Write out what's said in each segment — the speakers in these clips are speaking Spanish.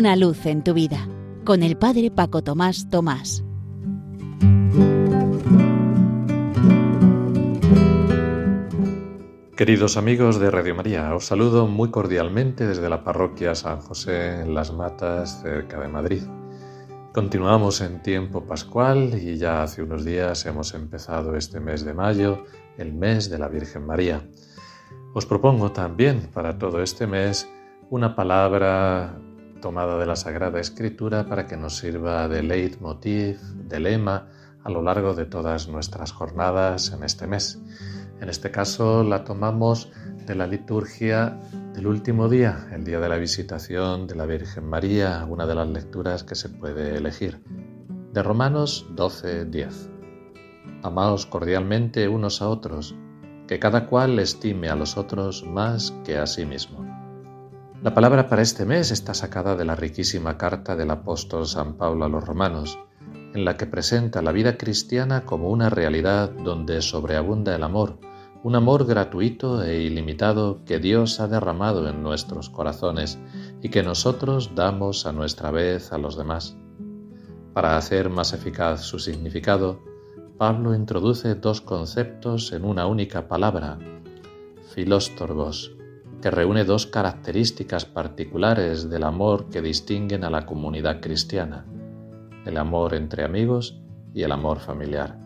Una luz en tu vida con el Padre Paco Tomás Tomás. Queridos amigos de Radio María, os saludo muy cordialmente desde la parroquia San José en Las Matas, cerca de Madrid. Continuamos en tiempo pascual y ya hace unos días hemos empezado este mes de mayo, el mes de la Virgen María. Os propongo también para todo este mes una palabra tomada de la Sagrada Escritura para que nos sirva de leitmotiv, de lema, a lo largo de todas nuestras jornadas en este mes. En este caso la tomamos de la liturgia del último día, el día de la visitación de la Virgen María, una de las lecturas que se puede elegir. De Romanos 12, 10. Amaos cordialmente unos a otros, que cada cual estime a los otros más que a sí mismo. La palabra para este mes está sacada de la riquísima carta del apóstol San Pablo a los romanos, en la que presenta la vida cristiana como una realidad donde sobreabunda el amor, un amor gratuito e ilimitado que Dios ha derramado en nuestros corazones y que nosotros damos a nuestra vez a los demás. Para hacer más eficaz su significado, Pablo introduce dos conceptos en una única palabra, filóstorgos, que reúne dos características particulares del amor que distinguen a la comunidad cristiana, el amor entre amigos y el amor familiar.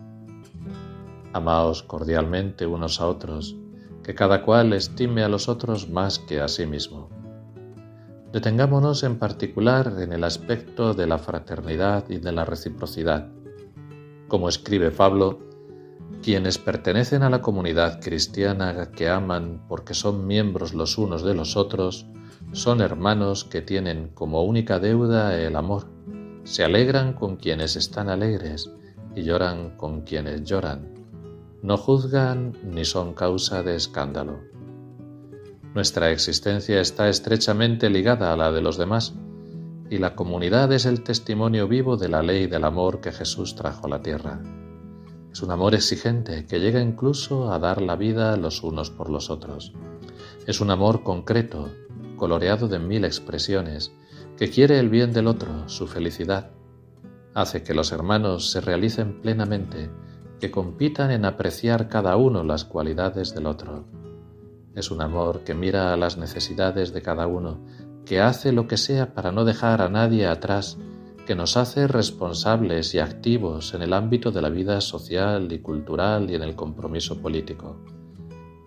Amaos cordialmente unos a otros, que cada cual estime a los otros más que a sí mismo. Detengámonos en particular en el aspecto de la fraternidad y de la reciprocidad. Como escribe Pablo, quienes pertenecen a la comunidad cristiana que aman porque son miembros los unos de los otros, son hermanos que tienen como única deuda el amor. Se alegran con quienes están alegres y lloran con quienes lloran. No juzgan ni son causa de escándalo. Nuestra existencia está estrechamente ligada a la de los demás y la comunidad es el testimonio vivo de la ley del amor que Jesús trajo a la tierra. Es un amor exigente que llega incluso a dar la vida los unos por los otros. Es un amor concreto, coloreado de mil expresiones, que quiere el bien del otro, su felicidad. Hace que los hermanos se realicen plenamente, que compitan en apreciar cada uno las cualidades del otro. Es un amor que mira a las necesidades de cada uno, que hace lo que sea para no dejar a nadie atrás que nos hace responsables y activos en el ámbito de la vida social y cultural y en el compromiso político.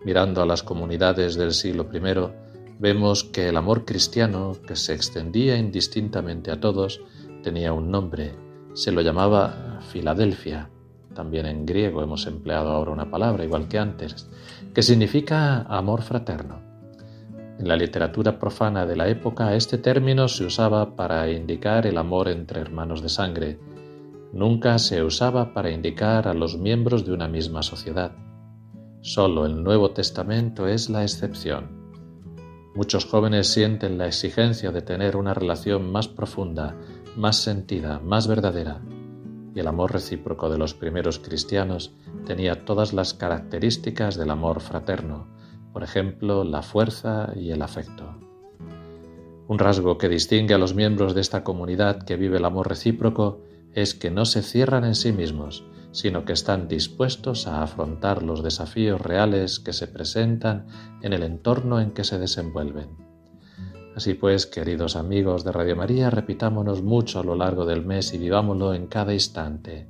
Mirando a las comunidades del siglo I, vemos que el amor cristiano, que se extendía indistintamente a todos, tenía un nombre. Se lo llamaba Filadelfia. También en griego hemos empleado ahora una palabra, igual que antes, que significa amor fraterno. En la literatura profana de la época este término se usaba para indicar el amor entre hermanos de sangre. Nunca se usaba para indicar a los miembros de una misma sociedad. Solo el Nuevo Testamento es la excepción. Muchos jóvenes sienten la exigencia de tener una relación más profunda, más sentida, más verdadera, y el amor recíproco de los primeros cristianos tenía todas las características del amor fraterno, por ejemplo, la fuerza y el afecto. Un rasgo que distingue a los miembros de esta comunidad que vive el amor recíproco es que no se cierran en sí mismos, sino que están dispuestos a afrontar los desafíos reales que se presentan en el entorno en que se desenvuelven. Así pues, queridos amigos de Radio María, repitámonos mucho a lo largo del mes y vivámoslo en cada instante.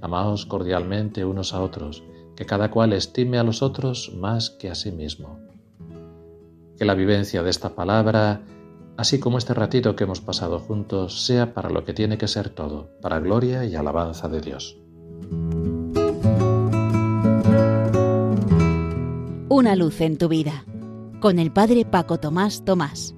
Amaos cordialmente unos a otros, que cada cual estime a los otros más que a sí mismo. Que la vivencia de esta palabra, así como este ratito que hemos pasado juntos, sea para lo que tiene que ser todo, para gloria y alabanza de Dios. Una luz en tu vida, con el Padre Paco Tomás Tomás.